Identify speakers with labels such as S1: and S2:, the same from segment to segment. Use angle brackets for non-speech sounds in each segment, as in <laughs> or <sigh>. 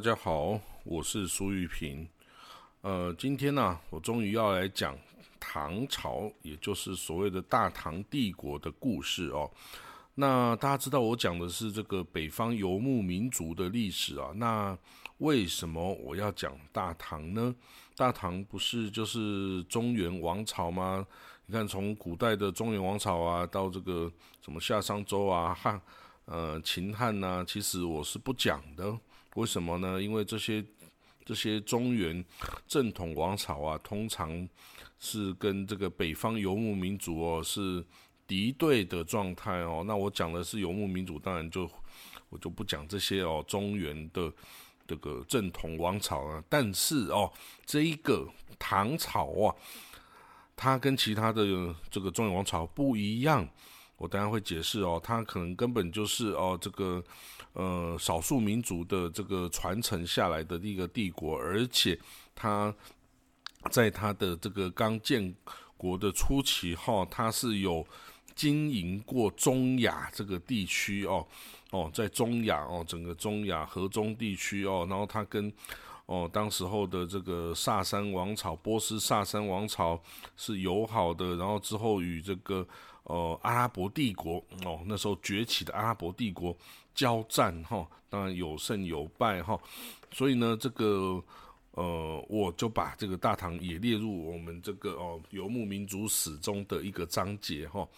S1: 大家好，我是苏玉平。呃，今天呢，我终于要来讲唐朝，也就是所谓的大唐帝国的故事哦。那大家知道我讲的是这个北方游牧民族的历史啊。那为什么我要讲大唐呢？大唐不是就是中原王朝吗？你看，从古代的中原王朝啊，到这个什么夏商周啊、汉呃秦汉呐，其实我是不讲的。为什么呢？因为这些这些中原正统王朝啊，通常是跟这个北方游牧民族哦是敌对的状态哦。那我讲的是游牧民族，当然就我就不讲这些哦中原的这个正统王朝啊。但是哦，这一个唐朝啊，它跟其他的这个中原王朝不一样。我当然会解释哦，它可能根本就是哦这个。呃，少数民族的这个传承下来的一个帝国，而且它在它的这个刚建国的初期哈，它是有经营过中亚这个地区哦哦，在中亚哦，整个中亚河中地区哦，然后它跟哦当时候的这个萨珊王朝、波斯萨珊王朝是友好的，然后之后与这个呃阿拉伯帝国哦，那时候崛起的阿拉伯帝国。交战哈，当然有胜有败哈，所以呢，这个呃，我就把这个大唐也列入我们这个哦游牧民族史中的一个章节哈。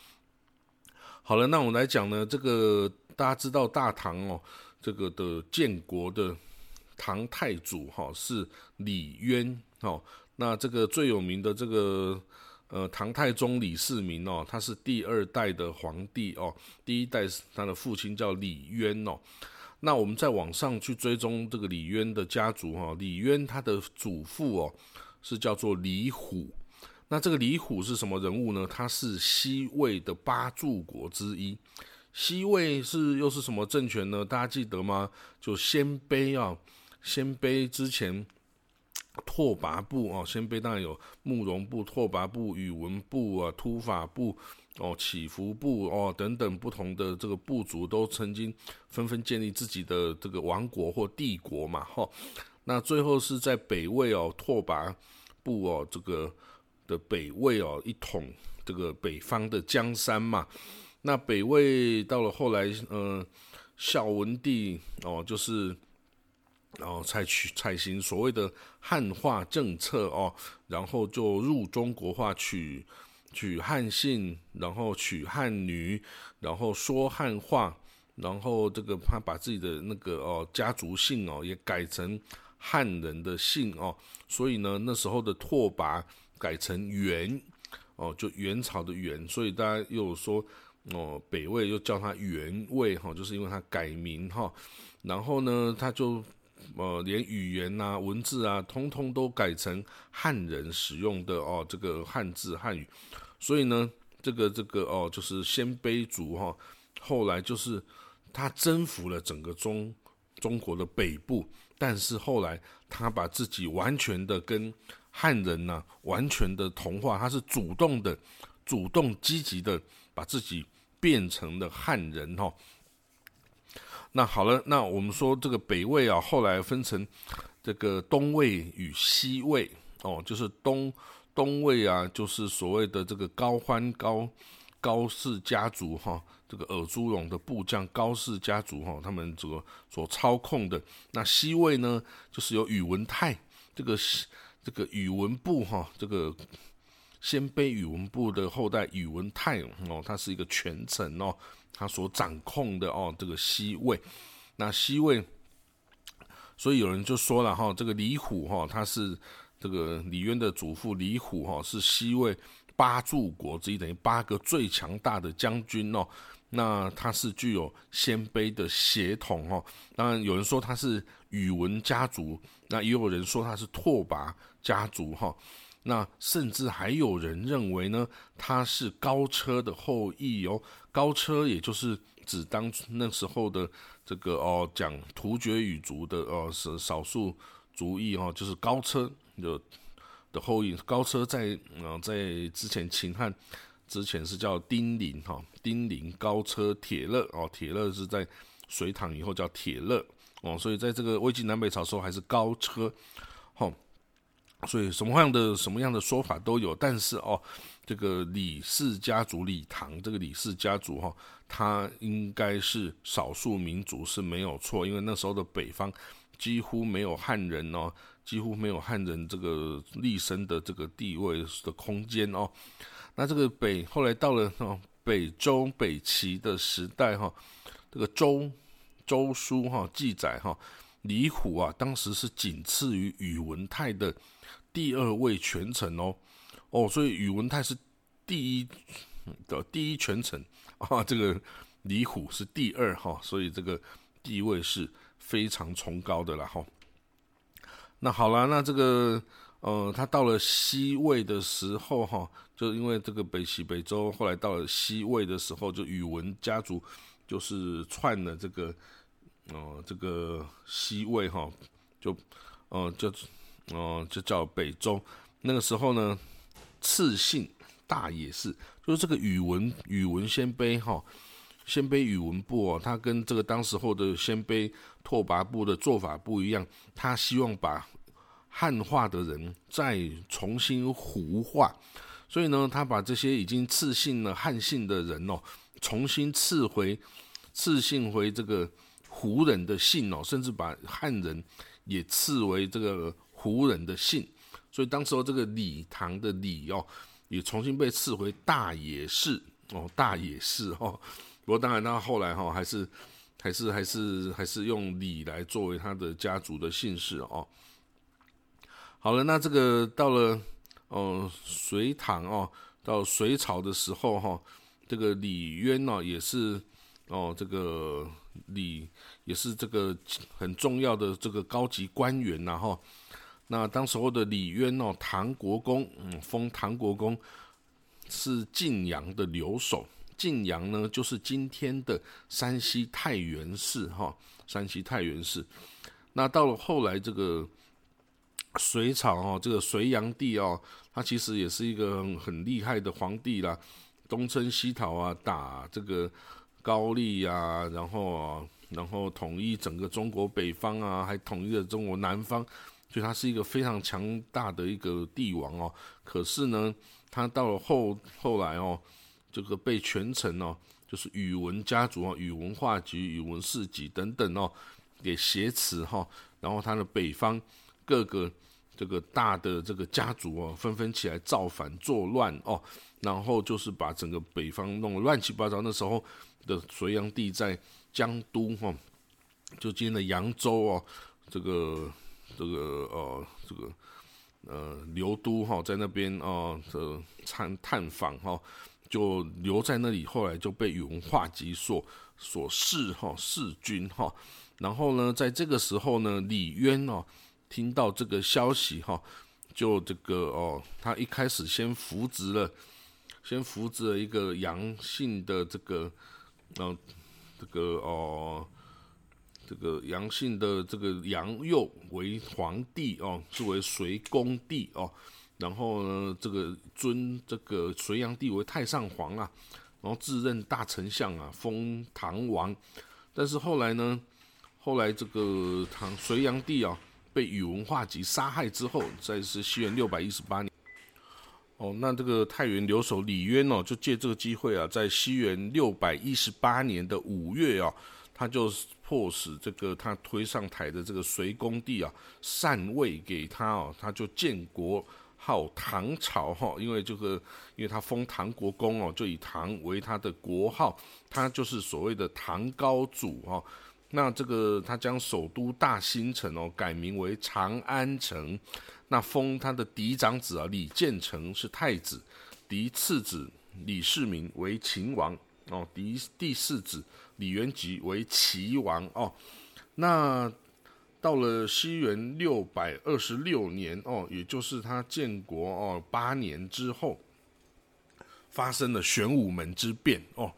S1: 好了，那我们来讲呢，这个大家知道大唐哦，这个的建国的唐太祖哈是李渊哦，那这个最有名的这个。呃，唐太宗李世民哦，他是第二代的皇帝哦，第一代他的父亲叫李渊哦。那我们在网上去追踪这个李渊的家族哈，李渊他的祖父哦是叫做李虎。那这个李虎是什么人物呢？他是西魏的八柱国之一。西魏是又是什么政权呢？大家记得吗？就鲜卑啊，鲜卑之前。拓跋部哦，鲜卑当然有慕容部、拓跋部、宇文部啊、突法部哦、祈福部哦等等不同的这个部族，都曾经纷纷建立自己的这个王国或帝国嘛，哈。那最后是在北魏哦，拓跋部哦这个的北魏哦一统这个北方的江山嘛。那北魏到了后来，嗯，孝文帝哦就是。然后采取采行所谓的汉化政策哦，然后就入中国化，取取汉姓，然后娶汉女，然后说汉话，然后这个他把自己的那个哦家族姓哦也改成汉人的姓哦，所以呢那时候的拓跋改成元哦，就元朝的元，所以大家又说哦北魏又叫他元魏哈，就是因为他改名哈，然后呢他就。呃，连语言呐、文字啊，通通都改成汉人使用的哦，这个汉字汉语。所以呢，这个这个哦，就是鲜卑族哈，后来就是他征服了整个中中国的北部，但是后来他把自己完全的跟汉人呢，完全的同化，他是主动的、主动积极的把自己变成了汉人哈。那好了，那我们说这个北魏啊，后来分成这个东魏与西魏哦，就是东东魏啊，就是所谓的这个高欢高高氏家族哈，这个尔朱荣的部将高氏家族哈，他们这个所操控的。那西魏呢，就是由宇文泰这个这个宇文部哈，这个鲜卑宇文部的后代宇文泰哦，他是一个权臣哦。他所掌控的哦，这个西魏，那西魏，所以有人就说了哈，这个李虎哈，他是这个李渊的祖父李虎哈，是西魏八柱国之一，等于八个最强大的将军哦。那他是具有鲜卑的血统哦。当然有人说他是宇文家族，那也有人说他是拓跋家族哈。那甚至还有人认为呢，他是高车的后裔哦。高车也就是指当那时候的这个哦，讲突厥语族的哦，是少数族裔哦，就是高车的的后裔。高车在呃在之前秦汉之前是叫丁零哈，丁零高车铁勒哦，铁勒是在隋唐以后叫铁勒哦，所以在这个魏晋南北朝时候还是高车，吼，所以什么样的什么样的说法都有，但是哦，这个李氏家族李唐这个李氏家族哈，他应该是少数民族是没有错，因为那时候的北方几乎没有汉人哦，几乎没有汉人这个立身的这个地位的空间哦，那这个北后来到了哦北周北齐的时代哈，这个周。周书哈记载哈，李虎啊，当时是仅次于宇文泰的第二位权臣哦哦，所以宇文泰是第一的第一权臣 <laughs> 啊，这个李虎是第二哈，所以这个地位是非常崇高的了哈。那好了，那这个呃，他到了西魏的时候哈，就因为这个北齐北周，后来到了西魏的时候，就宇文家族。就是篡了这个，哦，这个西魏哈，就，哦，就，哦，就叫北周。那个时候呢，赐姓大野氏，就是这个宇文宇文鲜卑哈，鲜卑宇文部哦，他跟这个当时候的鲜卑拓跋部的做法不一样，他希望把汉化的人再重新胡化，所以呢，他把这些已经赐姓了汉姓的人哦。重新赐回，赐姓回这个胡人的姓哦，甚至把汉人也赐为这个胡人的姓，所以当时候这个李唐的李哦，也重新被赐回大野氏哦，大野氏哦。不过当然，他后来哈还是还是还是还是用李来作为他的家族的姓氏哦。好了，那这个到了哦隋唐哦，到隋朝的时候哈。这个李渊呢，也是哦，这个李也是这个很重要的这个高级官员呐哈。那当时候的李渊哦，唐国公，嗯，封唐国公是晋阳的留守。晋阳呢，就是今天的山西太原市哈，山西太原市。那到了后来这个隋朝哦，这个隋炀帝哦，他其实也是一个很厉害的皇帝啦。东征西讨啊，打这个高丽呀，然后啊，然后统一整个中国北方啊，还统一了中国南方，所以他是一个非常强大的一个帝王哦。可是呢，他到了后后来哦，这个被权臣哦，就是宇文家族啊，宇文化及、宇文士级等等哦，给挟持哈，然后他的北方各个这个大的这个家族哦，纷纷起来造反作乱哦。然后就是把整个北方弄得乱七八糟。那时候的隋炀帝在江都哈，就今天的扬州哦，这个这个呃这个呃刘都哈，在那边哦的探探访哈，就留在那里。后来就被宇文化及所所弑哈弑君哈。然后呢，在这个时候呢，李渊哦听到这个消息哈，就这个哦，他一开始先扶植了。先扶植了一个杨姓的这个，呃，这个哦，这个杨姓的这个杨佑为皇帝哦，作为隋恭帝哦，然后呢，这个尊这个隋炀帝为太上皇啊，然后自任大丞相啊，封唐王。但是后来呢，后来这个唐隋炀帝啊，被宇文化及杀害之后，在是西元六百一十八年。哦，那这个太原留守李渊哦，就借这个机会啊，在西元六百一十八年的五月啊，他就迫使这个他推上台的这个隋恭帝啊禅位给他哦，他就建国号唐朝哈，因为这个因为他封唐国公哦，就以唐为他的国号，他就是所谓的唐高祖哈。那这个他将首都大兴城哦改名为长安城。那封他的嫡长子啊，李建成是太子，嫡次子李世民为秦王哦，嫡第四子李元吉为齐王哦。那到了西元六百二十六年哦，也就是他建国哦八年之后，发生了玄武门之变哦。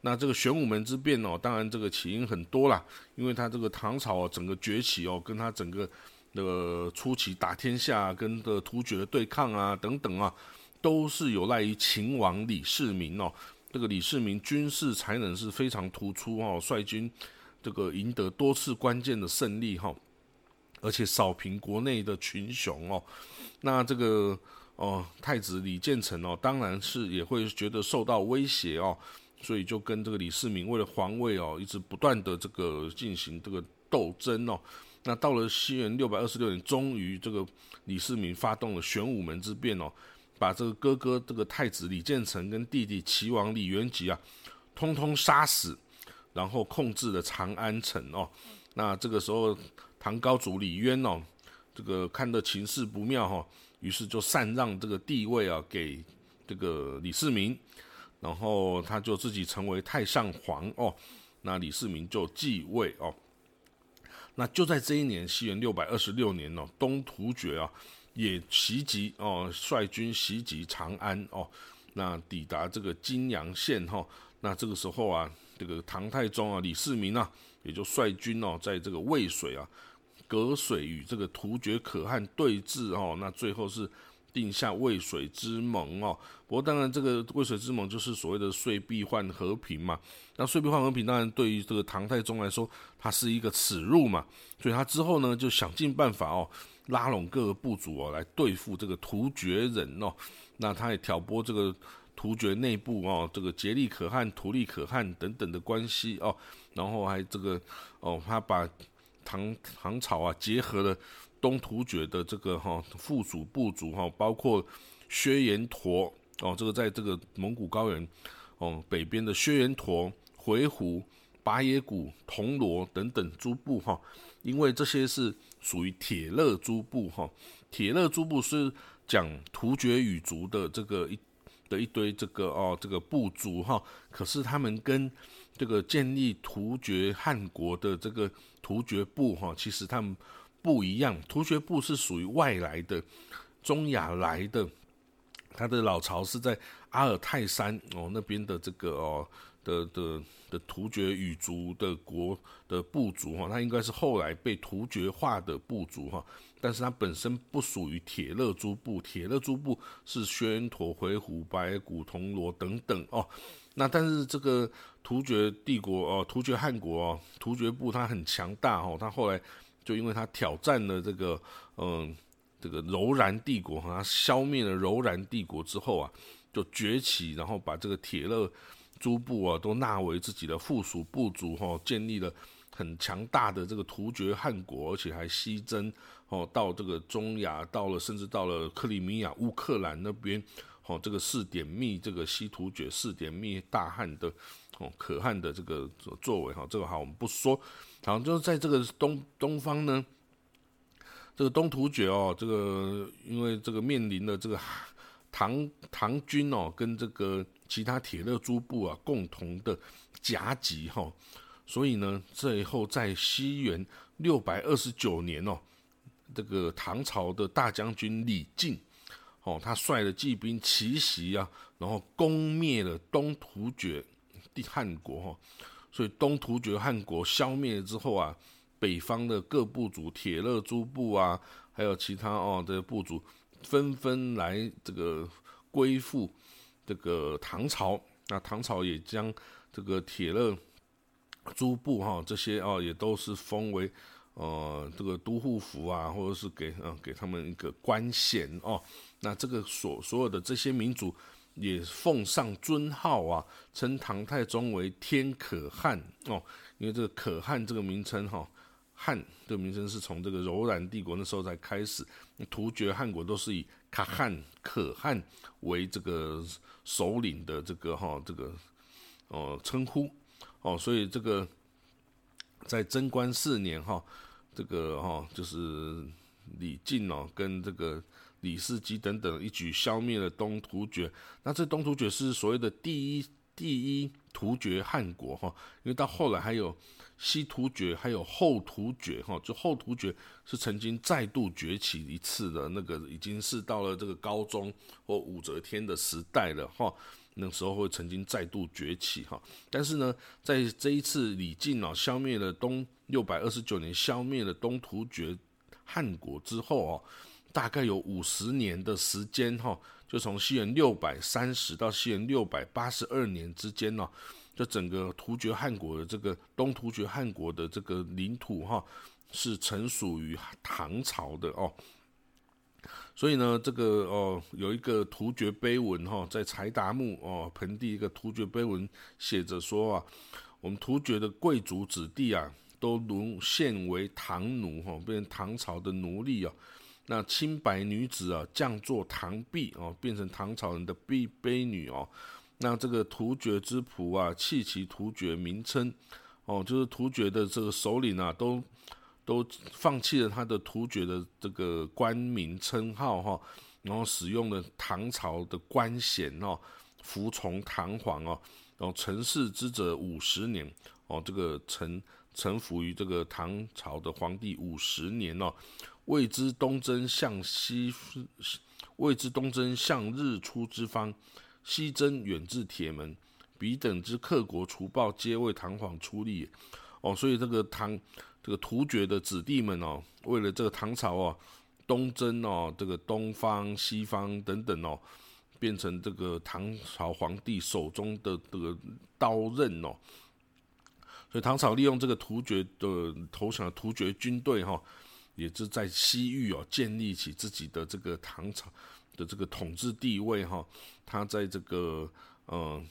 S1: 那这个玄武门之变哦，当然这个起因很多啦，因为他这个唐朝整个崛起哦，跟他整个。那个初期打天下跟的突厥的对抗啊等等啊，都是有赖于秦王李世民哦。这个李世民军事才能是非常突出哦，率军这个赢得多次关键的胜利哈，而且扫平国内的群雄哦。那这个哦，太子李建成哦，当然是也会觉得受到威胁哦，所以就跟这个李世民为了皇位哦，一直不断的这个进行这个斗争哦。那到了西元六百二十六年，终于这个李世民发动了玄武门之变哦，把这个哥哥这个太子李建成跟弟弟齐王李元吉啊，通通杀死。然后控制了长安城哦，那这个时候唐高祖李渊哦，这个看的情势不妙哈，于是就禅让这个地位啊给这个李世民，然后他就自己成为太上皇哦，那李世民就继位哦，那就在这一年，西元六百二十六年哦，东突厥啊也袭击哦，率军袭击长安哦，那抵达这个金阳县哈，那这个时候啊。这个唐太宗啊，李世民啊，也就率军哦，在这个渭水啊，隔水与这个突厥可汗对峙哦，那最后是定下渭水之盟哦。不过当然，这个渭水之盟就是所谓的岁币换和平嘛。那岁币换和平，当然对于这个唐太宗来说，它是一个耻辱嘛。所以他之后呢，就想尽办法哦，拉拢各个部族哦，来对付这个突厥人哦。那他也挑拨这个。突厥内部哦，这个竭力可汗、图利可汗等等的关系哦，然后还这个哦，他把唐唐朝啊结合了东突厥的这个哈附属部族哈，包括薛延陀哦，这个在这个蒙古高原哦北边的薛延陀、回鹘、拔野古、铜锣等等诸部哈，因为这些是属于铁勒诸部哈，铁勒诸部是讲突厥语族的这个一。的一堆这个哦，这个部族哈，可是他们跟这个建立突厥汗国的这个突厥部哈，其实他们不一样。突厥部是属于外来的，中亚来的，他的老巢是在阿尔泰山哦那边的这个哦的的的突厥语族的国的部族哈，他应该是后来被突厥化的部族哈。但是它本身不属于铁勒诸部，铁勒诸部是宣陀、回鹘、白骨、铜锣等等哦。那但是这个突厥帝国哦，突厥汗国哦，突厥部它很强大哦。它后来就因为它挑战了这个嗯这个柔然帝国，它消灭了柔然帝国之后啊，就崛起，然后把这个铁勒诸部啊都纳为自己的附属部族哈，建立了很强大的这个突厥汗国，而且还西征。哦，到这个中亚，到了甚至到了克里米亚、乌克兰那边，哦，这个四点密，这个西突厥四点密大汉的，哦，可汗的这个作为，哈，这个好我们不说，然后，就是在这个东东方呢，这个东突厥哦，这个因为这个面临的这个 <laughs> 唐唐军哦，跟这个其他铁勒诸部啊共同的夹击哈，所以呢，最后在西元六百二十九年哦。这个唐朝的大将军李靖，哦，他率了骑兵奇袭啊，然后攻灭了东突厥的汉国哈，所以东突厥汉国消灭了之后啊，北方的各部族铁勒诸部啊，还有其他哦的部族纷纷来这个归附这个唐朝，那唐朝也将这个铁勒诸部哈这些哦也都是封为。呃，这个都护府啊，或者是给呃给他们一个官衔哦，那这个所所有的这些民族也奉上尊号啊，称唐太宗为天可汗哦，因为这个可汗这个名称哈，汉这个名称是从这个柔然帝国那时候才开始，突厥汗国都是以可汗可汗为这个首领的这个哈这个哦称呼哦，所以这个。在贞观四年，哈，这个哈就是李靖哦，跟这个李世基等等一举消灭了东突厥。那这东突厥是所谓的第一第一突厥汗国，哈，因为到后来还有西突厥，还有后突厥，哈，就后突厥是曾经再度崛起一次的那个，已经是到了这个高宗或武则天的时代了，哈。那时候会曾经再度崛起哈，但是呢，在这一次李靖啊消灭了东六百二十九年消灭了东突厥汗国之后哦，大概有五十年的时间哈，就从西元六百三十到西元六百八十二年之间呢，这整个突厥汗国的这个东突厥汗国的这个领土哈，是臣属于唐朝的哦。所以呢，这个哦，有一个突厥碑文哈，在柴达木哦盆地一个突厥碑文写着说啊，我们突厥的贵族子弟啊，都沦陷为唐奴哈，变成唐朝的奴隶啊。那清白女子啊，降作唐婢哦，变成唐朝人的婢婢女哦。那这个突厥之仆啊，弃其突厥名称哦，就是突厥的这个首领啊，都。都放弃了他的突厥的这个官名称号哈，然后使用了唐朝的官衔哦，服从唐皇哦，然后臣事之者五十年哦，这个臣臣服于这个唐朝的皇帝五十年哦，谓之东征向西，谓之东征向日出之方，西征远至铁门，彼等之克国除暴，皆为唐皇出力哦，所以这个唐。这个突厥的子弟们哦，为了这个唐朝哦，东征哦，这个东方、西方等等哦，变成这个唐朝皇帝手中的这个刀刃哦。所以唐朝利用这个突厥的投降的突厥军队哈，也是在西域哦建立起自己的这个唐朝的这个统治地位哈。他在这个嗯。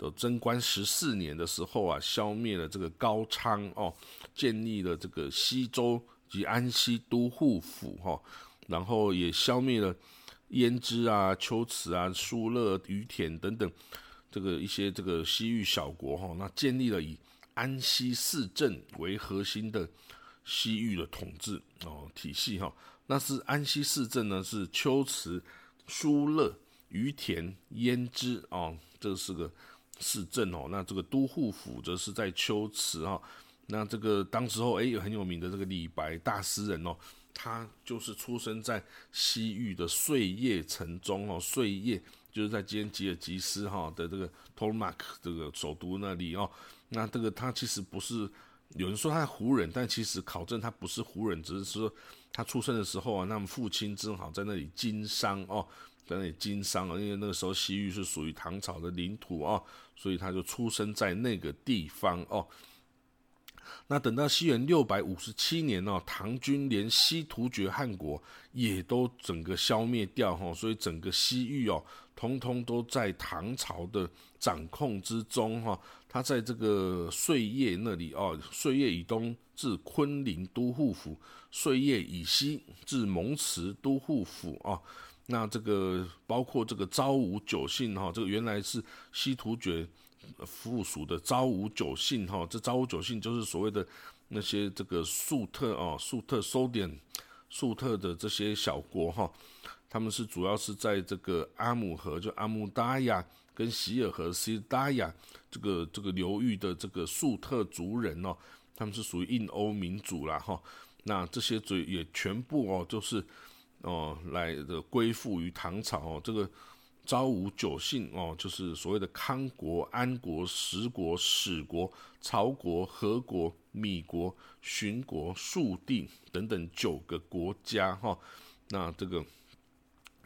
S1: 的贞观十四年的时候啊，消灭了这个高昌哦，建立了这个西周及安西都护府哈，然后也消灭了胭脂啊、龟兹啊、疏勒、于田等等这个一些这个西域小国哈，那建立了以安西四镇为核心的西域的统治哦体系哈，那是安西四镇呢是龟兹、疏勒、于田、胭脂哦，这是个。市镇哦，那这个都护府则是在秋池哈，那这个当时候哎很有名的这个李白大诗人哦，他就是出生在西域的碎叶城中哦，碎叶就是在今天吉尔吉斯哈的这个托马克这个首都那里哦，那这个他其实不是有人说他是胡人，但其实考证他不是胡人，只是说他出生的时候啊，那么父亲正好在那里经商哦。在那里经商啊，因为那个时候西域是属于唐朝的领土啊，所以他就出生在那个地方哦。那等到西元六百五十七年哦，唐军连西突厥汗国也都整个消灭掉哈，所以整个西域哦，通通都在唐朝的掌控之中哈。他在这个碎叶那里哦，碎叶以东至昆陵都护府，碎叶以西至蒙池都护府啊。那这个包括这个昭武九姓哈，这个原来是西突厥附属的昭武九姓哈，这昭武九姓就是所谓的那些这个粟特啊、粟特、收点、粟特的这些小国哈，他们是主要是在这个阿姆河就阿姆达亚跟希尔河西达亚这个这个流域的这个粟特族人哦，他们是属于印欧民族啦哈，那这些族也全部哦就是。哦，来的归附于唐朝哦，这个昭武九姓哦，就是所谓的康国、安国、十国、史国、曹国、何国、米国、荀国、肃地等等九个国家哈。那这个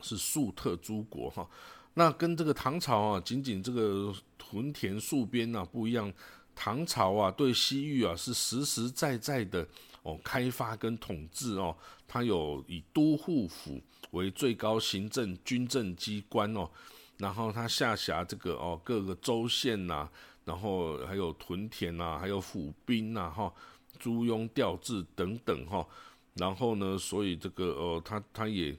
S1: 是粟特诸国哈。那跟这个唐朝啊，仅仅这个屯田戍边啊不一样，唐朝啊对西域啊是实实在在的。哦，开发跟统治哦，它有以都护府为最高行政军政机关哦，然后它下辖这个哦各个州县呐，然后还有屯田呐，还有府兵呐哈，租庸调制等等哈，然后呢，所以这个呃，他他也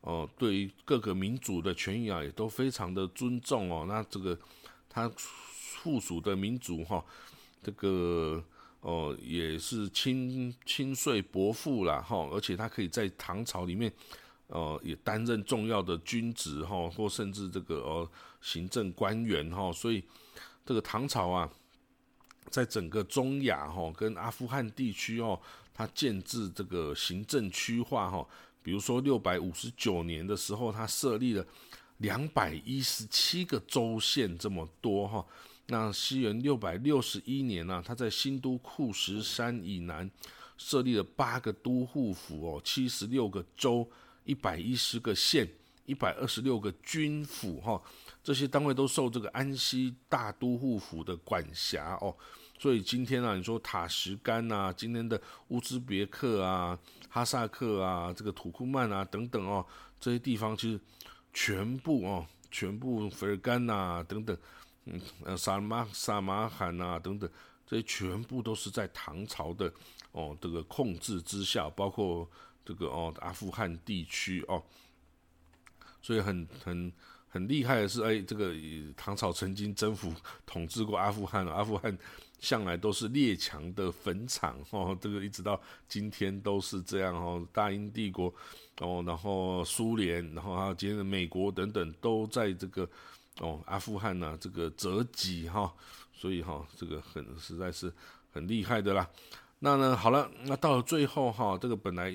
S1: 哦对于各个民族的权益啊，也都非常的尊重哦，那这个他附属的民族哈，这个。哦，也是亲亲税伯父啦，哈，而且他可以在唐朝里面，呃，也担任重要的军职，哈，或甚至这个呃行政官员，哈，所以这个唐朝啊，在整个中亚，哈，跟阿富汗地区，哦，它建制这个行政区划，哈，比如说六百五十九年的时候，它设立了两百一十七个州县，这么多，哈。那西元六百六十一年呢，他在新都库什山以南设立了八个都护府哦，七十六个州，一百一十个县，一百二十六个军府哈，这些单位都受这个安西大都护府的管辖哦。所以今天啊，你说塔什干呐，今天的乌兹别克啊、哈萨克啊、这个土库曼啊等等哦，这些地方其实全部哦，全部菲尔干呐等等，嗯呃萨马萨马罕呐等等，这些全部都是在唐朝的哦这个控制之下，包括这个哦阿富汗地区哦，所以很很很厉害的是，哎，这个唐朝曾经征服统治过阿富汗，阿富汗。向来都是列强的坟场哦，这个一直到今天都是这样哦。大英帝国哦，然后苏联，然后还有今天的美国等等，都在这个哦阿富汗呢这个折戟哈，所以哈这个很实在是很厉害的啦。那呢好了，那到了最后哈，这个本来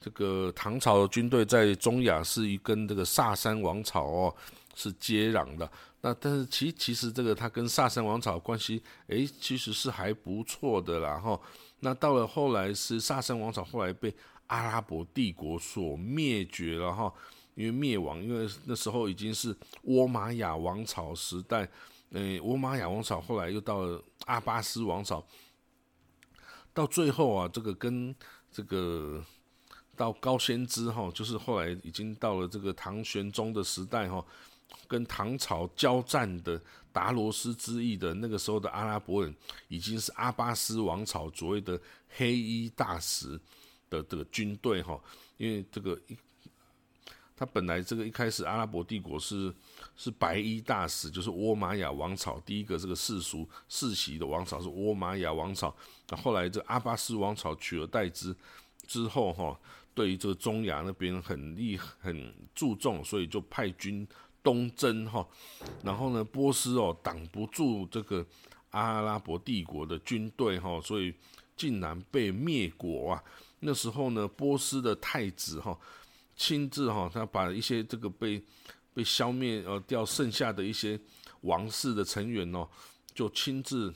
S1: 这个唐朝的军队在中亚是一跟这个萨珊王朝哦是接壤的。那但是其其实这个他跟萨珊王朝关系，诶，其实是还不错的啦哈。那到了后来是萨珊王朝后来被阿拉伯帝国所灭绝了哈，因为灭亡，因为那时候已经是倭玛雅王朝时代，诶，倭玛雅王朝后来又到了阿巴斯王朝，到最后啊，这个跟这个到高仙芝哈，就是后来已经到了这个唐玄宗的时代哈。跟唐朝交战的达罗斯之役的那个时候的阿拉伯人，已经是阿巴斯王朝所谓的黑衣大使的这个军队哈，因为这个他本来这个一开始阿拉伯帝国是是白衣大使，就是倭玛雅王朝第一个这个世俗世袭的王朝是倭玛雅王朝，那后来这阿巴斯王朝取而代之之后哈，对于这个中亚那边很厉很注重，所以就派军。东征哈，然后呢，波斯哦挡不住这个阿拉伯帝国的军队哈，所以竟然被灭国啊。那时候呢，波斯的太子哈亲自哈，他把一些这个被被消灭呃掉剩下的一些王室的成员哦，就亲自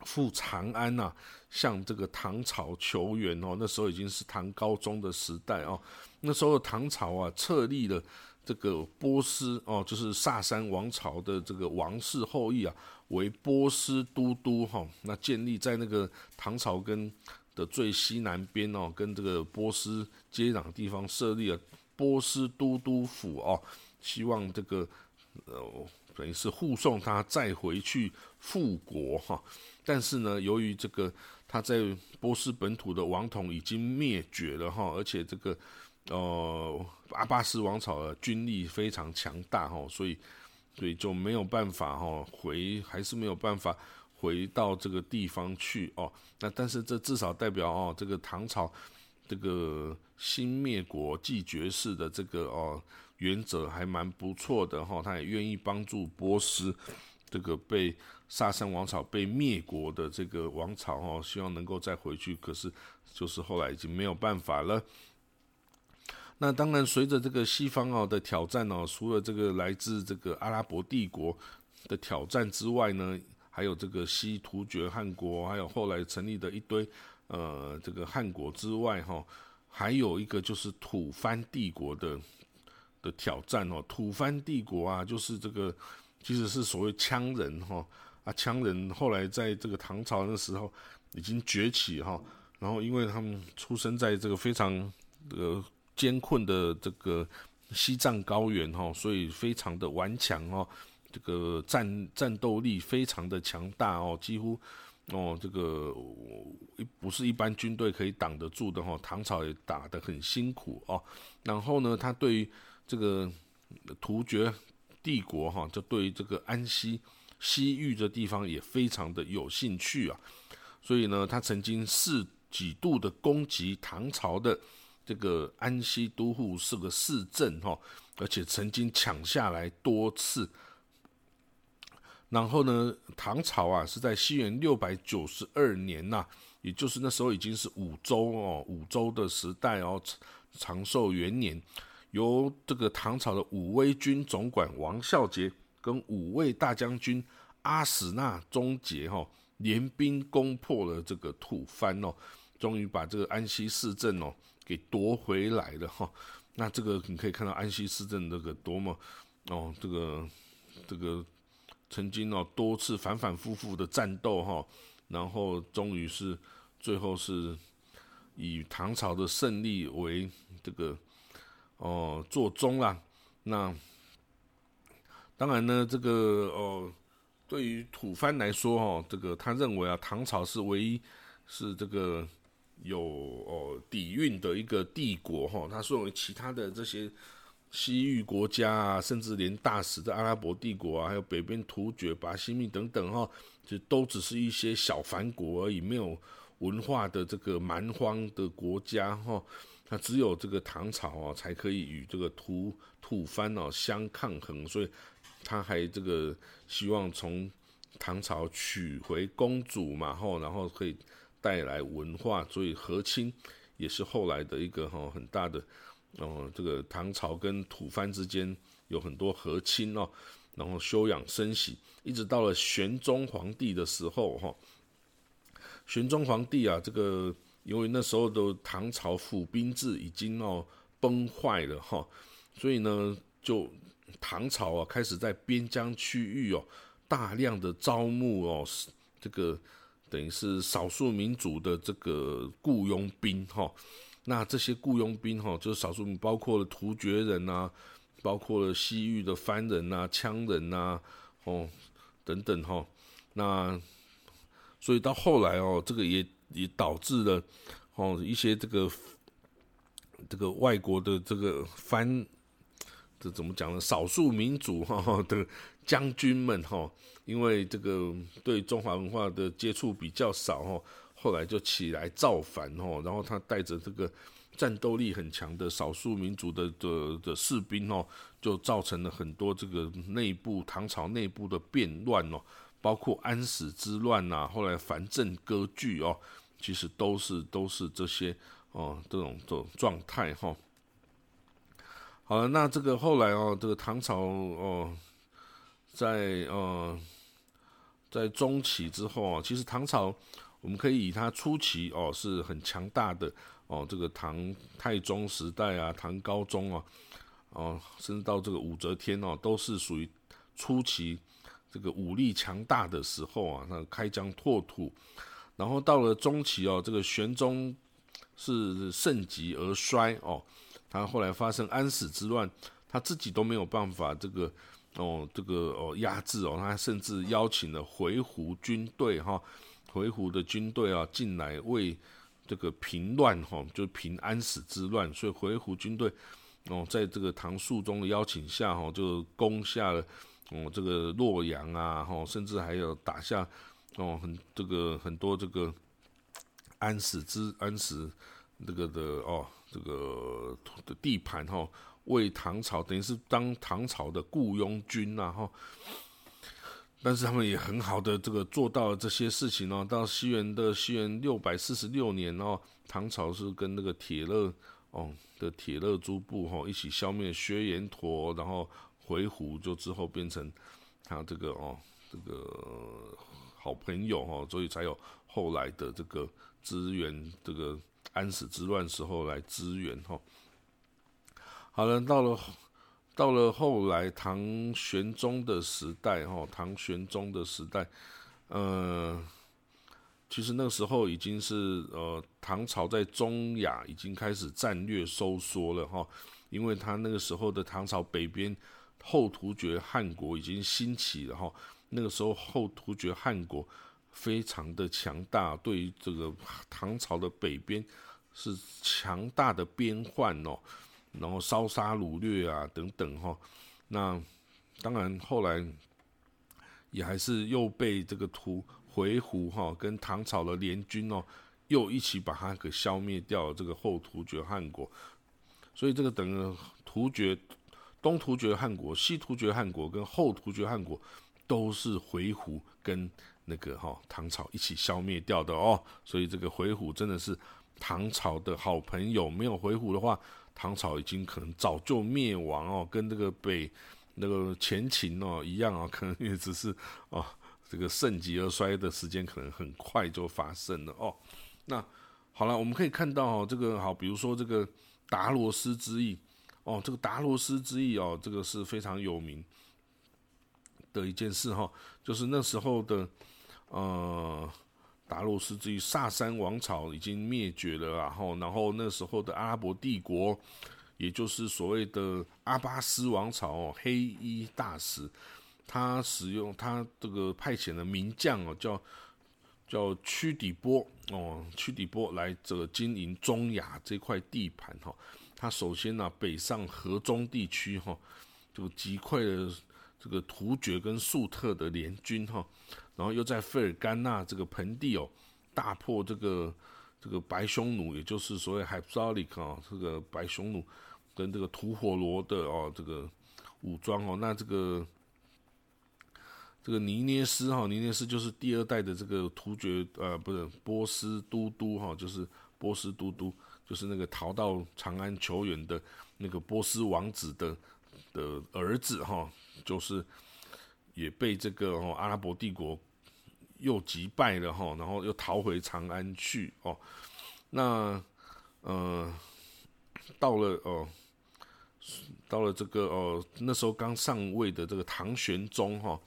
S1: 赴长安呐，向这个唐朝求援哦。那时候已经是唐高宗的时代哦，那时候唐朝啊册立了。这个波斯哦，就是萨珊王朝的这个王室后裔啊，为波斯都督哈。那建立在那个唐朝跟的最西南边哦，跟这个波斯接壤地方设立了波斯都督府哦，希望这个呃等于是护送他再回去复国哈。但是呢，由于这个他在波斯本土的王统已经灭绝了哈，而且这个。呃，阿巴斯王朝的军力非常强大哈，所以所以就没有办法哈回，还是没有办法回到这个地方去哦。那但是这至少代表哦，这个唐朝这个新灭国继绝世的这个哦原则还蛮不错的哈，他也愿意帮助波斯这个被萨珊王朝被灭国的这个王朝哦，希望能够再回去，可是就是后来已经没有办法了。那当然，随着这个西方哦的挑战哦，除了这个来自这个阿拉伯帝国的挑战之外呢，还有这个西突厥汗国，还有后来成立的一堆呃这个汗国之外哈，还有一个就是吐蕃帝国的的挑战哦。吐蕃帝国啊，就是这个其实是所谓羌人哈啊，羌人后来在这个唐朝的时候已经崛起哈，然后因为他们出生在这个非常呃。艰困的这个西藏高原哈，所以非常的顽强哦，这个战战斗力非常的强大哦，几乎哦这个不是一般军队可以挡得住的哈。唐朝也打得很辛苦哦。然后呢，他对于这个突厥帝国哈，就对于这个安西西域的地方也非常的有兴趣啊。所以呢，他曾经是几度的攻击唐朝的。这个安西都护是个市镇哈，而且曾经抢下来多次。然后呢，唐朝啊是在西元六百九十二年呐，也就是那时候已经是五周哦，五周的时代哦，长寿元年，由这个唐朝的武威军总管王孝杰跟五位大将军阿史那忠杰哈联兵攻破了这个吐蕃哦，终于把这个安西市镇哦。给夺回来了哈，那这个你可以看到安西市镇这个多么哦，这个这个曾经哦多次反反复复的战斗哈，然后终于是最后是以唐朝的胜利为这个哦做终啦。那当然呢，这个哦对于吐蕃来说哦，这个他认为啊唐朝是唯一是这个。有哦底蕴的一个帝国哈，他认为其他的这些西域国家啊，甚至连大使的阿拉伯帝国啊，还有北边突厥、巴西密等等哈，就都只是一些小藩国而已，没有文化的这个蛮荒的国家哈。那只有这个唐朝啊，才可以与这个吐吐蕃哦相抗衡，所以他还这个希望从唐朝取回公主嘛，吼，然后可以。带来文化，所以和亲也是后来的一个哈很大的，哦，这个唐朝跟吐蕃之间有很多和亲哦，然后休养生息，一直到了玄宗皇帝的时候哈，玄宗皇帝啊，这个因为那时候的唐朝府兵制已经哦崩坏了哈，所以呢，就唐朝啊开始在边疆区域哦大量的招募哦这个。等于是少数民族的这个雇佣兵哈，那这些雇佣兵哈，就是少数民，包括了突厥人呐，包括了西域的番人呐、羌人呐，哦等等哈，那所以到后来哦，这个也也导致了哦一些这个这个外国的这个番，这怎么讲呢？少数民族哈的将军们哈。因为这个对中华文化的接触比较少哦，后来就起来造反哦，然后他带着这个战斗力很强的少数民族的的的士兵哦，就造成了很多这个内部唐朝内部的变乱哦，包括安史之乱呐，后来藩镇割据哦，其实都是都是这些哦这种这种状态哈。好了，那这个后来哦，这个唐朝哦，在呃。在中期之后啊，其实唐朝我们可以以它初期哦是很强大的哦，这个唐太宗时代啊，唐高宗啊，哦，甚至到这个武则天哦，都是属于初期这个武力强大的时候啊，那开疆拓土。然后到了中期哦，这个玄宗是盛极而衰哦，他后来发生安史之乱，他自己都没有办法这个。哦，这个哦压制哦，他甚至邀请了回鹘军队哈，回鹘的军队啊进来为这个平乱哈，就平安史之乱。所以回鹘军队哦，在这个唐肃宗的邀请下哈，就攻下了哦这个洛阳啊哈，甚至还有打下哦很这个很多这个安史之安史这个的哦这个的地盘哈。为唐朝等于是当唐朝的雇佣军呐哈，但是他们也很好的这个做到这些事情哦。到西元的西元六百四十六年哦，唐朝是跟那个铁勒哦的铁勒诸部哈一起消灭薛延陀，然后回鹘就之后变成他这个哦这个好朋友哈，所以才有后来的这个支援这个安史之乱时候来支援哈。好了，到了到了后来唐玄宗的时代，哈，唐玄宗的时代，呃，其实那个时候已经是呃，唐朝在中亚已经开始战略收缩了，哈，因为他那个时候的唐朝北边后突厥汗国已经兴起了，哈，那个时候后突厥汗国非常的强大，对于这个唐朝的北边是强大的边患哦。然后烧杀掳掠啊，等等哈，那当然后来也还是又被这个突回鹘哈跟唐朝的联军哦，又一起把它给消灭掉这个后突厥汗国，所以这个等于突厥东突厥汗国、西突厥汗国跟后突厥汗国都是回鹘跟那个哈唐朝一起消灭掉的哦，所以这个回鹘真的是唐朝的好朋友，没有回鹘的话。唐朝已经可能早就灭亡哦，跟这个北那个前秦哦一样啊，可能也只是哦这个盛极而衰的时间可能很快就发生了哦。那好了，我们可以看到哦，这个好，比如说这个达罗斯之役，哦，这个达罗斯之役哦，这个是非常有名的一件事哈，就是那时候的呃达罗斯之于，萨珊王朝已经灭绝了，然后然后那时候的阿拉伯帝国，也就是所谓的阿巴斯王朝哦，黑衣大使，他使用他这个派遣的名将哦，叫叫屈底波哦，屈底波来这个经营中亚这块地盘哈。他首先呢，北上河中地区哈，就击溃了这个突厥跟粟特的联军哈，然后又在费尔干纳这个盆地哦，大破这个这个白匈奴，也就是所谓海普萨里克啊，这个白匈奴跟这个吐火罗的哦这个武装哦，那这个这个尼涅斯哈，尼涅斯就是第二代的这个突厥呃，不是波斯都督哈，就是波斯都督。就是那个逃到长安求援的那个波斯王子的的儿子哈，就是也被这个哦阿拉伯帝国又击败了哈，然后又逃回长安去哦。那呃到了哦到了这个哦那时候刚上位的这个唐玄宗哈，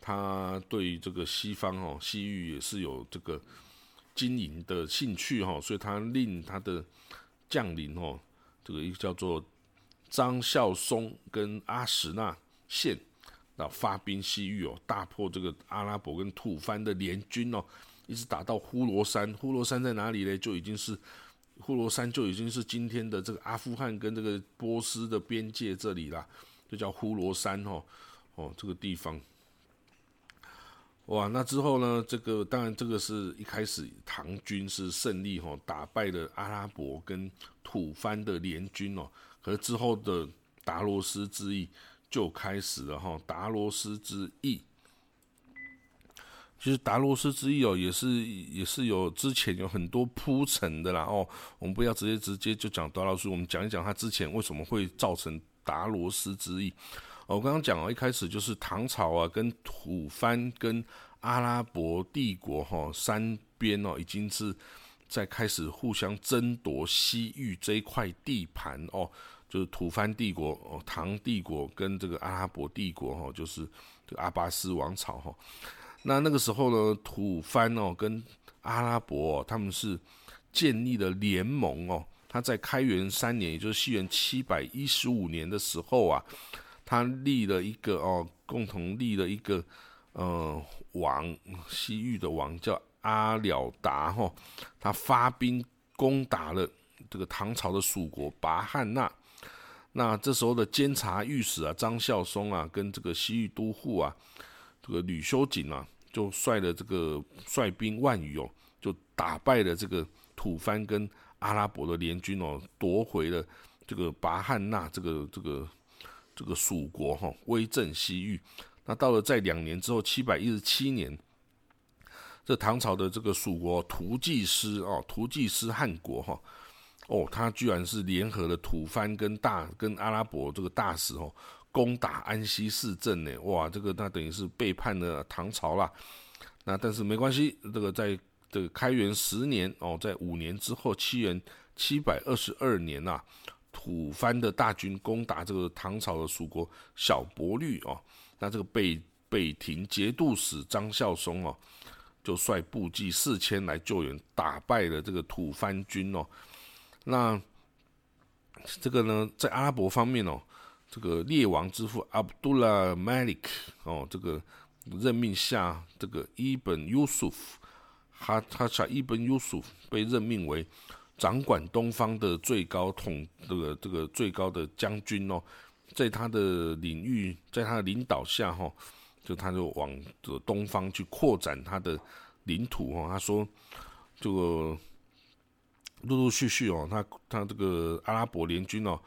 S1: 他对于这个西方哦西域也是有这个。经营的兴趣哈，所以他令他的将领哦，这个一个叫做张孝松跟阿史那宪啊发兵西域哦，大破这个阿拉伯跟吐蕃的联军哦，一直打到呼罗珊。呼罗珊在哪里呢？就已经是呼罗珊就已经是今天的这个阿富汗跟这个波斯的边界这里啦，就叫呼罗珊哦哦这个地方。哇，那之后呢？这个当然，这个是一开始唐军是胜利哈，打败了阿拉伯跟吐蕃的联军哦。可是之后的达罗斯之役就开始了哈。达罗斯之役，其实达罗斯之役哦，也是也是有之前有很多铺陈的啦哦。我们不要直接直接就讲达罗斯，我们讲一讲他之前为什么会造成达罗斯之役。我刚刚讲哦，一开始就是唐朝啊，跟吐蕃跟阿拉伯帝国哈三边哦，已经是在开始互相争夺西域这一块地盘哦，就是吐蕃帝国哦，唐帝国跟这个阿拉伯帝国哈，就是这个阿巴斯王朝哈。那那个时候呢，吐蕃哦跟阿拉伯他们是建立了联盟哦，他在开元三年，也就是西元七百一十五年的时候啊。他立了一个哦，共同立了一个呃王，西域的王叫阿了达哈，他发兵攻打了这个唐朝的属国拔汉那。那这时候的监察御史啊张孝松啊，跟这个西域都护啊这个吕修景啊，就率了这个率兵万余哦，就打败了这个吐蕃跟阿拉伯的联军哦，夺回了这个拔汉那这个这个。这个蜀国哈威震西域，那到了在两年之后，七百一十七年，这唐朝的这个蜀国图济师哦，图济师汉国哈，哦，哦他居然是联合了吐蕃跟大跟阿拉伯这个大使哦，攻打安西市镇呢，哇，这个那等于是背叛了唐朝啦。那但是没关系，这个在这个开元十年哦，在五年之后，七元七百二十二年呐。吐蕃的大军攻打这个唐朝的属国小博律哦，那这个北北庭节度使张孝松哦，就率部骑四千来救援，打败了这个吐蕃军哦。那这个呢，在阿拉伯方面哦，这个列王之父阿卜杜拉·马里克哦，这个任命下这个伊本尤苏夫，哈哈查伊本尤苏夫被任命为。掌管东方的最高统这个这个最高的将军哦，在他的领域，在他的领导下哈，就他就往这东方去扩展他的领土哦。他说，这个陆陆续续哦，他他这个阿拉伯联军哦，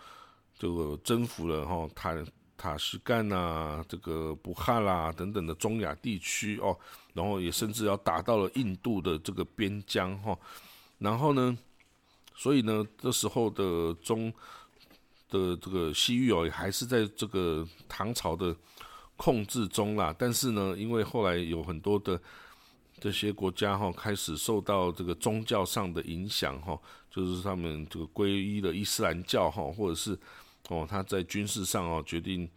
S1: 这个征服了哈塔塔什干呐，这个布哈啦等等的中亚地区哦，然后也甚至要打到了印度的这个边疆哈，然后呢？所以呢，这时候的中，的这个西域哦，还是在这个唐朝的控制中啦。但是呢，因为后来有很多的这些国家哈，开始受到这个宗教上的影响哈，就是他们这个皈依了伊斯兰教哈，或者是哦，他在军事上哦决定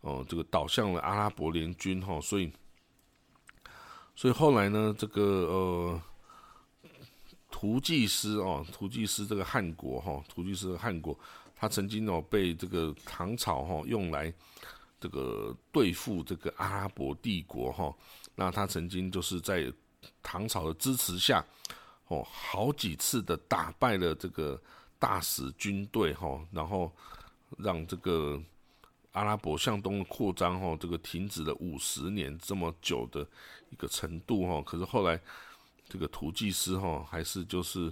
S1: 哦这个倒向了阿拉伯联军哈，所以所以后来呢，这个呃图济斯哦，图济斯这个汗国哈，图济斯汗国，他曾经哦被这个唐朝哈用来这个对付这个阿拉伯帝国哈，那他曾经就是在唐朝的支持下。哦，好几次的打败了这个大使军队哈，然后让这个阿拉伯向东的扩张哈，这个停止了五十年这么久的一个程度哈。可是后来这个图济斯哈，还是就是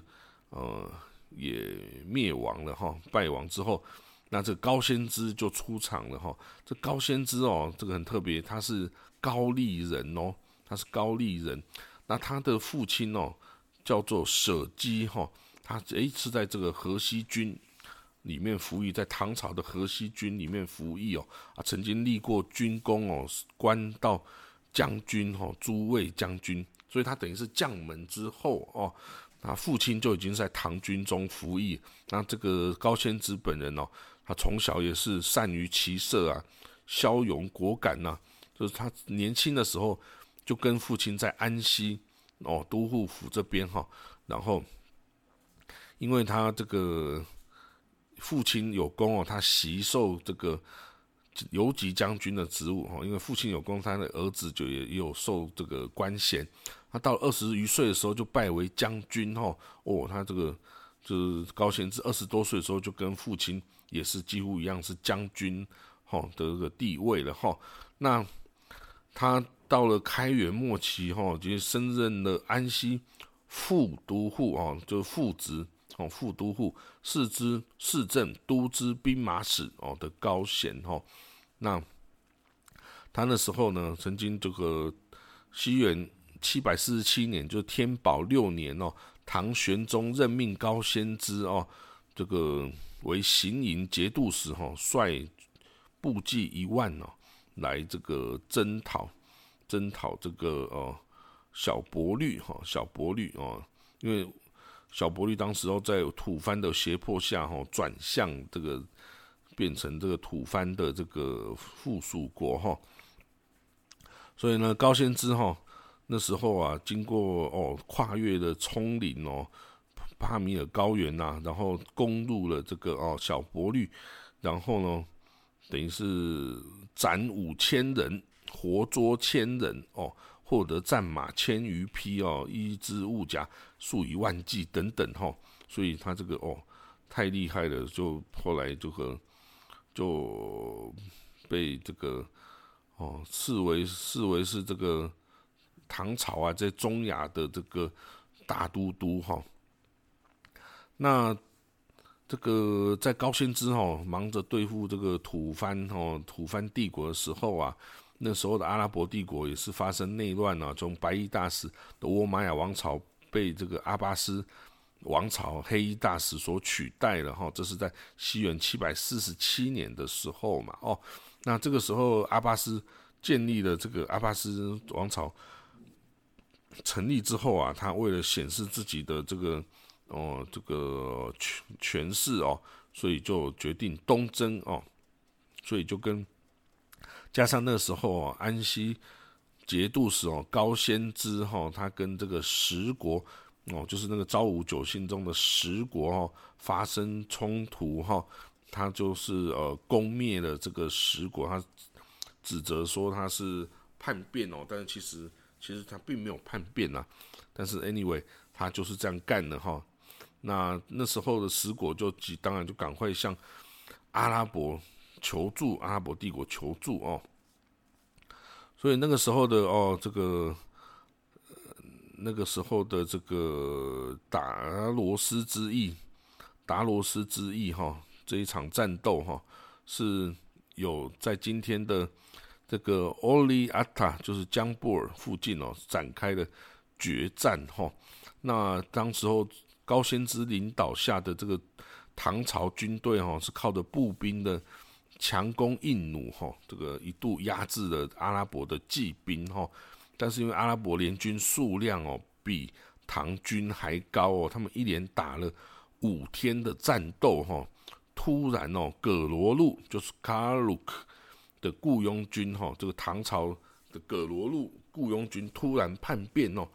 S1: 呃也灭亡了哈，败亡之后，那这高仙芝就出场了哈。这高仙芝哦，这个很特别，他是高丽人哦，他是高丽人，那他的父亲哦。叫做舍基哈，他诶是在这个河西军里面服役，在唐朝的河西军里面服役哦，啊，曾经立过军功哦，官到将军哈，诸位将军，所以他等于是将门之后哦，他父亲就已经在唐军中服役。那这个高仙芝本人哦，他从小也是善于骑射啊，骁勇果敢呐，就是他年轻的时候就跟父亲在安西。哦，都护府这边哈，然后，因为他这个父亲有功哦，他袭受这个游击将军的职务哈，因为父亲有功，他的儿子就也有受这个官衔。他到二十余岁的时候就拜为将军哈，哦，他这个就是高贤之二十多岁的时候就跟父亲也是几乎一样是将军哈的这个地位了哈，那他。到了开元末期，哈，就升任了安西副都护，哦，就副职，哦，副都护，市之市政都知兵马使，哦的高衔，哈。那他那时候呢，曾经这个西元七百四十七年，就天宝六年，哦，唐玄宗任命高仙芝，哦，这个为行营节度使，哈，率部骑一万，哦，来这个征讨。征讨这个哦小伯律哈小伯律哦，因为小伯律当时候在吐蕃的胁迫下哈转向这个变成这个吐蕃的这个附属国哈，所以呢高仙芝哈那时候啊经过哦跨越的葱岭哦帕米尔高原呐，然后攻入了这个哦小伯律，然后呢等于是斩五千人。活捉千人哦，获得战马千余匹哦，一支物甲数以万计等等哈，所以他这个哦太厉害了，就后来就和就被这个哦视为视为是这个唐朝啊在中亚的这个大都督哈。那这个在高仙芝哈忙着对付这个吐蕃哦吐蕃帝国的时候啊。那时候的阿拉伯帝国也是发生内乱啊，从白衣大使的沃玛亚王朝被这个阿巴斯王朝黑衣大使所取代了哈。这是在西元七百四十七年的时候嘛，哦，那这个时候阿巴斯建立了这个阿巴斯王朝成立之后啊，他为了显示自己的这个哦这个权权势哦，所以就决定东征哦，所以就跟。加上那时候哦，安西节度使哦高仙芝哈，他跟这个十国哦，就是那个昭武九姓中的十国哦发生冲突哈，他就是呃攻灭了这个十国，他指责说他是叛变哦，但是其实其实他并没有叛变呐，但是 anyway 他就是这样干的哈。那那时候的十国就当然就赶快向阿拉伯。求助阿拉伯帝国求助哦，所以那个时候的哦，这个那个时候的这个达罗斯之役，达罗斯之役哈，这一场战斗哈，是有在今天的这个奥利阿塔，就是江布尔附近哦，展开的决战哈。那当时候高仙芝领导下的这个唐朝军队哈，是靠着步兵的。强攻印弩，哈，这个一度压制了阿拉伯的骑兵，哈，但是因为阿拉伯联军数量哦比唐军还高哦，他们一连打了五天的战斗，哈，突然哦，葛罗路就是卡鲁克的雇佣军哈，这个唐朝的葛罗路雇佣军突然叛变哦，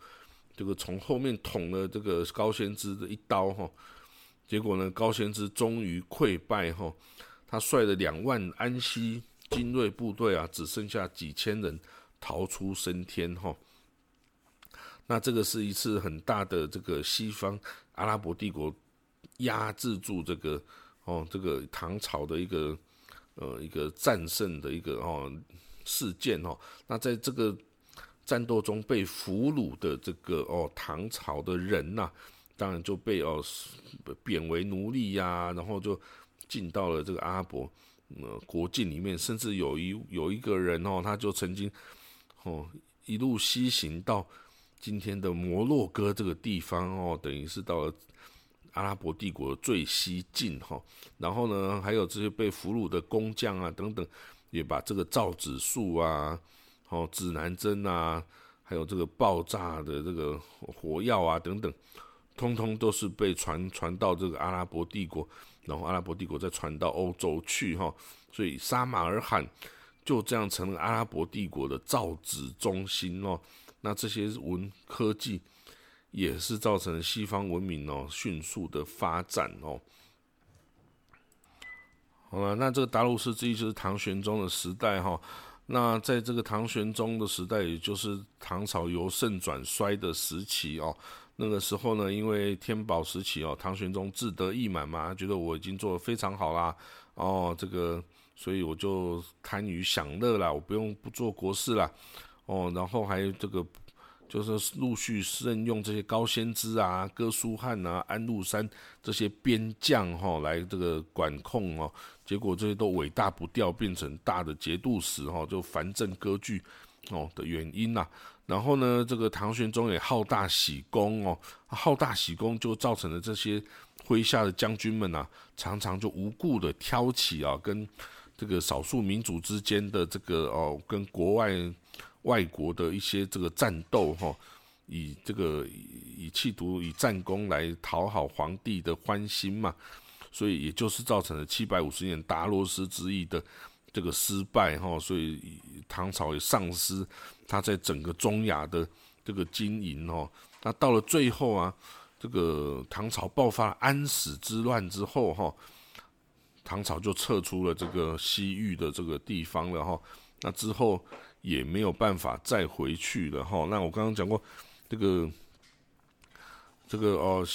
S1: 这个从后面捅了这个高仙芝的一刀哈，结果呢，高仙芝终于溃败哈，他率了两万安西精锐部队啊，只剩下几千人逃出升天哈。那这个是一次很大的这个西方阿拉伯帝国压制住这个哦这个唐朝的一个呃一个战胜的一个哦事件哦。那在这个战斗中被俘虏的这个哦唐朝的人呐，当然就被哦贬为奴隶呀，然后就进到了这个阿拉伯呃国境里面，甚至有一有一个人哦，他就曾经哦一路西行到。今天的摩洛哥这个地方哦，等于是到了阿拉伯帝国最西境哈。然后呢，还有这些被俘虏的工匠啊等等，也把这个造纸术啊、哦指南针啊，还有这个爆炸的这个火药啊等等，通通都是被传传到这个阿拉伯帝国，然后阿拉伯帝国再传到欧洲去哈。所以沙马尔罕就这样成了阿拉伯帝国的造纸中心哦。那这些文科技也是造成西方文明哦迅速的发展哦。好了，那这个达鲁斯之役就是唐玄宗的时代哈。那在这个唐玄宗的时代，也就是唐朝由盛转衰的时期哦。那个时候呢，因为天宝时期哦，唐玄宗志得意满嘛，觉得我已经做得非常好啦，哦，这个所以我就贪于享乐啦，我不用不做国事啦。哦，然后还有这个，就是陆续任用这些高仙芝啊、哥舒翰啊、安禄山这些边将哈来这个管控哦，结果这些都尾大不掉，变成大的节度使哈，就藩镇割据哦的原因呐。然后呢，这个唐玄宗也好大喜功哦，好大喜功就造成了这些麾下的将军们呐，常常就无故的挑起啊，跟这个少数民族之间的这个哦，跟国外。外国的一些这个战斗哈，以这个以企图以战功来讨好皇帝的欢心嘛，所以也就是造成了七百五十年达罗斯之役的这个失败哈，所以唐朝也丧失他在整个中亚的这个经营哦。那到了最后啊，这个唐朝爆发安史之乱之后哈，唐朝就撤出了这个西域的这个地方了哈。那之后。也没有办法再回去了哈。那我刚刚讲过，这个这个哦，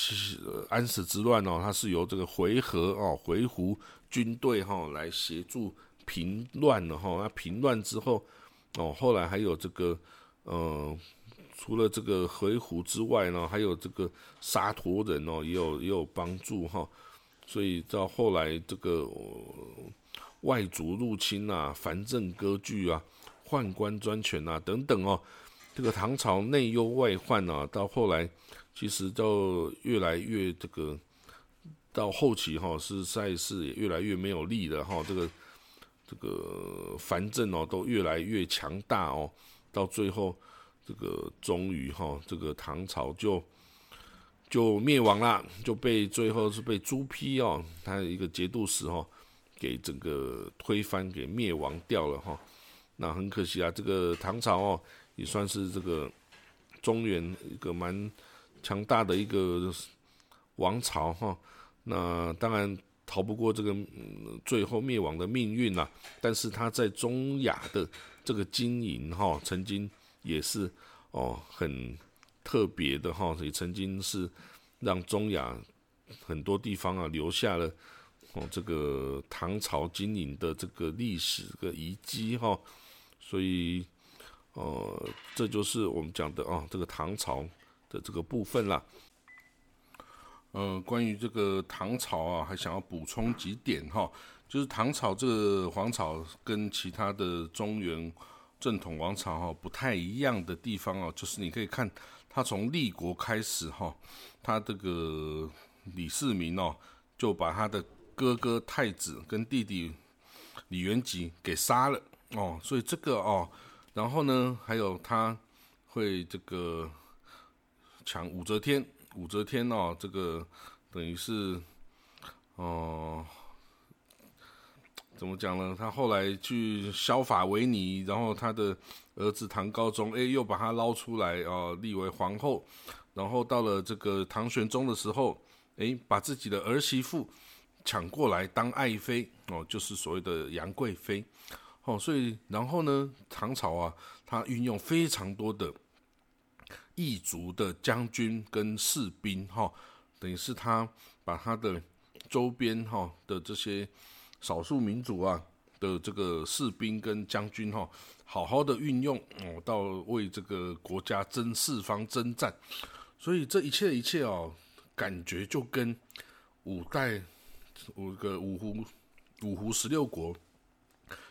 S1: 安史之乱哦，它是由这个回纥哦回鹘军队哈来协助平乱了哈。那平乱之后哦，后来还有这个呃，除了这个回鹘之外呢，还有这个沙陀人哦，也有也有帮助哈。所以到后来这个外族入侵啊，藩镇割据啊。宦官专权啊，等等哦，这个唐朝内忧外患啊，到后来其实都越来越这个，到后期哈是赛事也越来越没有力了哈，这个这个藩镇哦都越来越强大哦，到最后这个终于哈这个唐朝就就灭亡了，就被最后是被朱批哦，他一个节度使哈给整个推翻给灭亡掉了哈。那很可惜啊，这个唐朝哦，也算是这个中原一个蛮强大的一个王朝哈。那当然逃不过这个嗯最后灭亡的命运呐。但是他在中亚的这个经营哈，曾经也是哦很特别的哈，也曾经是让中亚很多地方啊留下了哦这个唐朝经营的这个历史的遗迹哈。所以，呃，这就是我们讲的啊，这个唐朝的这个部分啦。呃，关于这个唐朝啊，还想要补充几点哈，就是唐朝这个皇朝跟其他的中原正统王朝哈不太一样的地方哦，就是你可以看他从立国开始哈，他这个李世民哦，就把他的哥哥太子跟弟弟李元吉给杀了。哦，所以这个哦，然后呢，还有他会这个抢武则天，武则天哦，这个等于是哦，怎么讲呢？他后来去削发为尼，然后他的儿子唐高宗，哎，又把他捞出来哦，立为皇后。然后到了这个唐玄宗的时候，哎，把自己的儿媳妇抢过来当爱妃哦，就是所谓的杨贵妃。哦，所以然后呢，唐朝啊，他运用非常多的异族的将军跟士兵，哈，等于是他把他的周边哈的这些。少数民族啊的这个士兵跟将军哈，好好的运用哦，到为这个国家征四方征战，所以这一切一切哦，感觉就跟五代五个五胡五胡十六国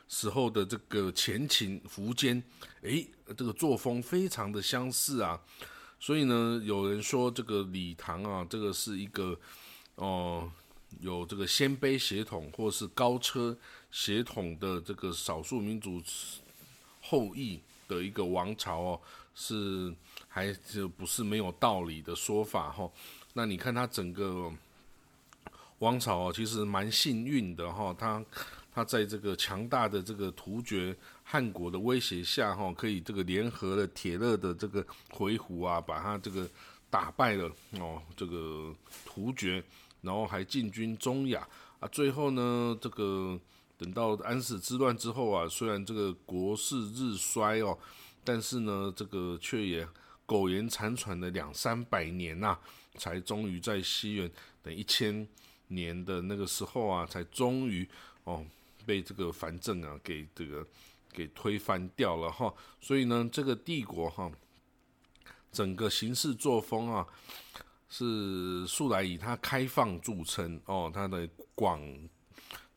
S1: 时候的这个前秦苻坚，诶，这个作风非常的相似啊。所以呢，有人说这个李唐啊，这个是一个哦。有这个鲜卑血统或是高车血统的这个少数民族后裔的一个王朝哦，是还就不是没有道理的说法哈。那你看他整个王朝哦，其实蛮幸运的哈。他他在这个强大的这个突厥汉国的威胁下哈，可以这个联合了铁勒的这个回鹘啊，把他这个打败了哦，这个突厥。然后还进军中亚啊，最后呢，这个等到安史之乱之后啊，虽然这个国势日衰哦，但是呢，这个却也苟延残喘的两三百年呐，才终于在西元等一千年的那个时候啊，才终于哦被这个藩镇啊给这个给推翻掉了哈。所以呢，这个帝国哈，整个行事作风啊。是素来以他开放著称哦，他的广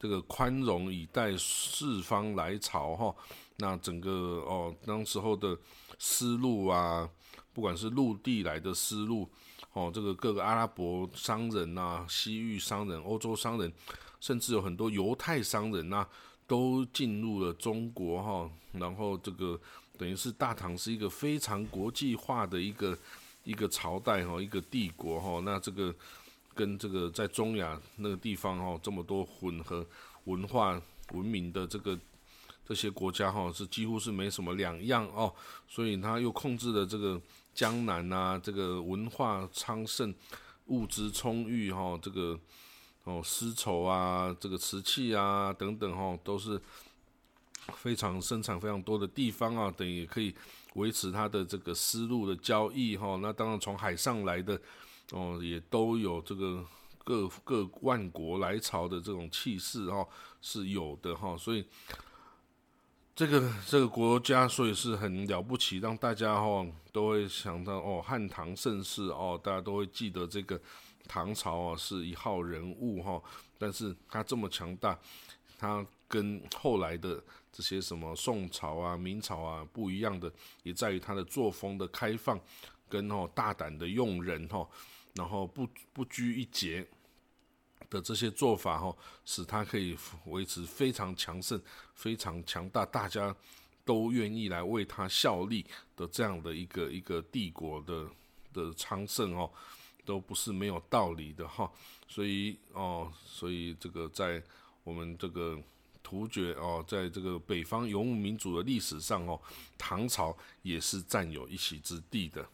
S1: 这个宽容以待四方来朝哈。那整个哦，当时候的丝路啊，不管是陆地来的丝路哦，这个各个阿拉伯商人呐、西域商人、欧洲商人，甚至有很多犹太商人呐，都进入了中国哈。然后这个等于是大唐是一个非常国际化的一个。一个朝代哈，一个帝国哈，那这个跟这个在中亚那个地方哈，这么多混合文化文明的这个这些国家哈，是几乎是没什么两样哦。所以他又控制了这个江南呐，这个文化昌盛，物资充裕哈，这个哦丝绸啊，这个瓷器啊等等哈，都是非常生产非常多的地方啊，等于可以。维持它的这个丝路的交易哈，那当然从海上来的哦，也都有这个各各万国来朝的这种气势哈，是有的哈，所以这个这个国家所以是很了不起，让大家哈都会想到哦汉唐盛世哦，大家都会记得这个唐朝啊是一号人物哈，但是他这么强大，他跟后来的。这些什么宋朝啊、明朝啊不一样的，也在于他的作风的开放，跟哦大胆的用人哈，然后不不拘一节的这些做法哈，使他可以维持非常强盛、非常强大，大家都愿意来为他效力的这样的一个一个帝国的的昌盛哦，都不是没有道理的哈。所以哦，所以这个在我们这个。突厥哦，在这个北方游牧民族的历史上哦，唐朝也是占有一席之地的。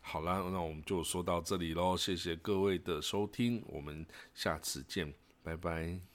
S1: 好啦，那我们就说到这里喽，谢谢各位的收听，我们下次见，拜拜。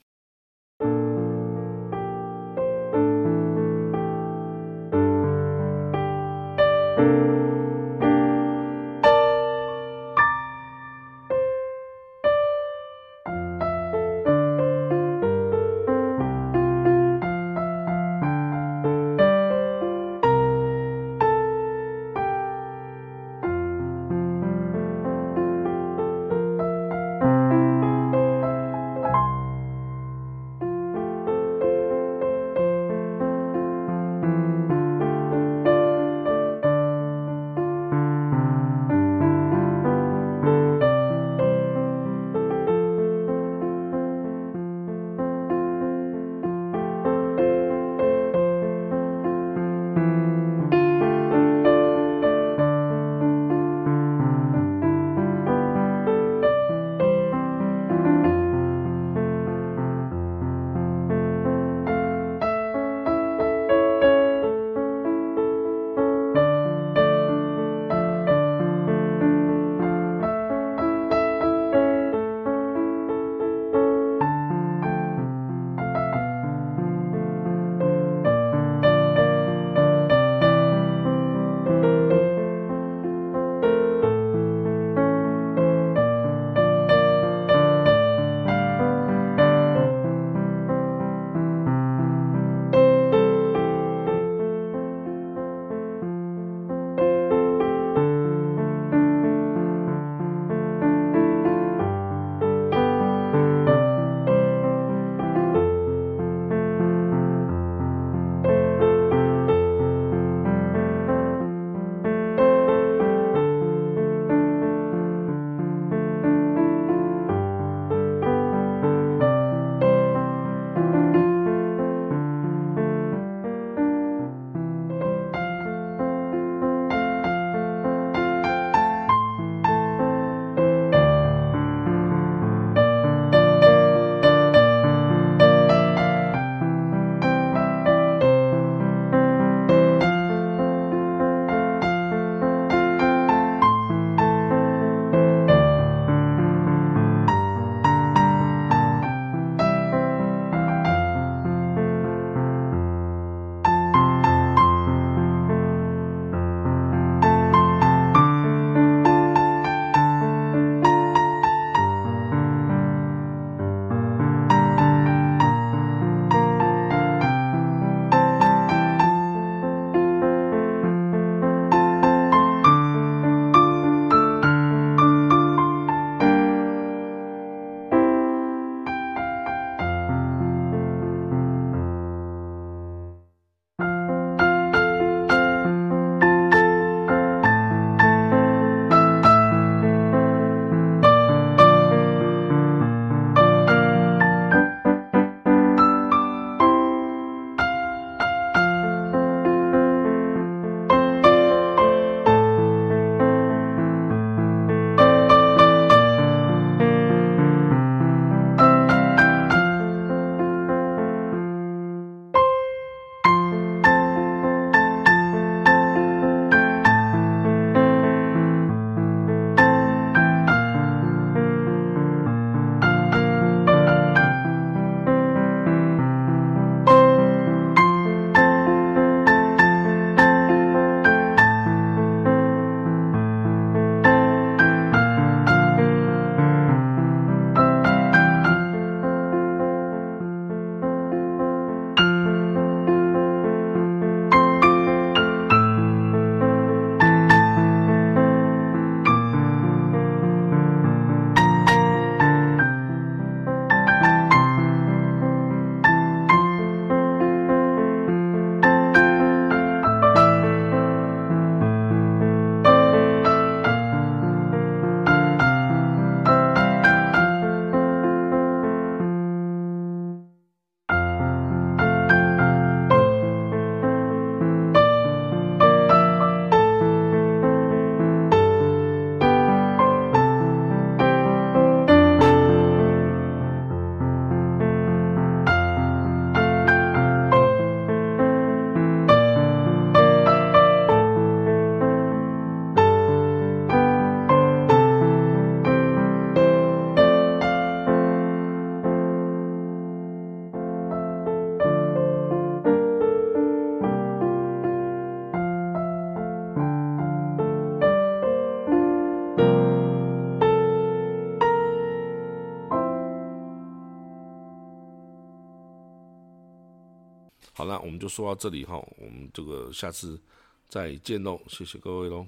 S1: 那，我们就说到这里哈，我们这个下次再见喽，谢谢各位喽。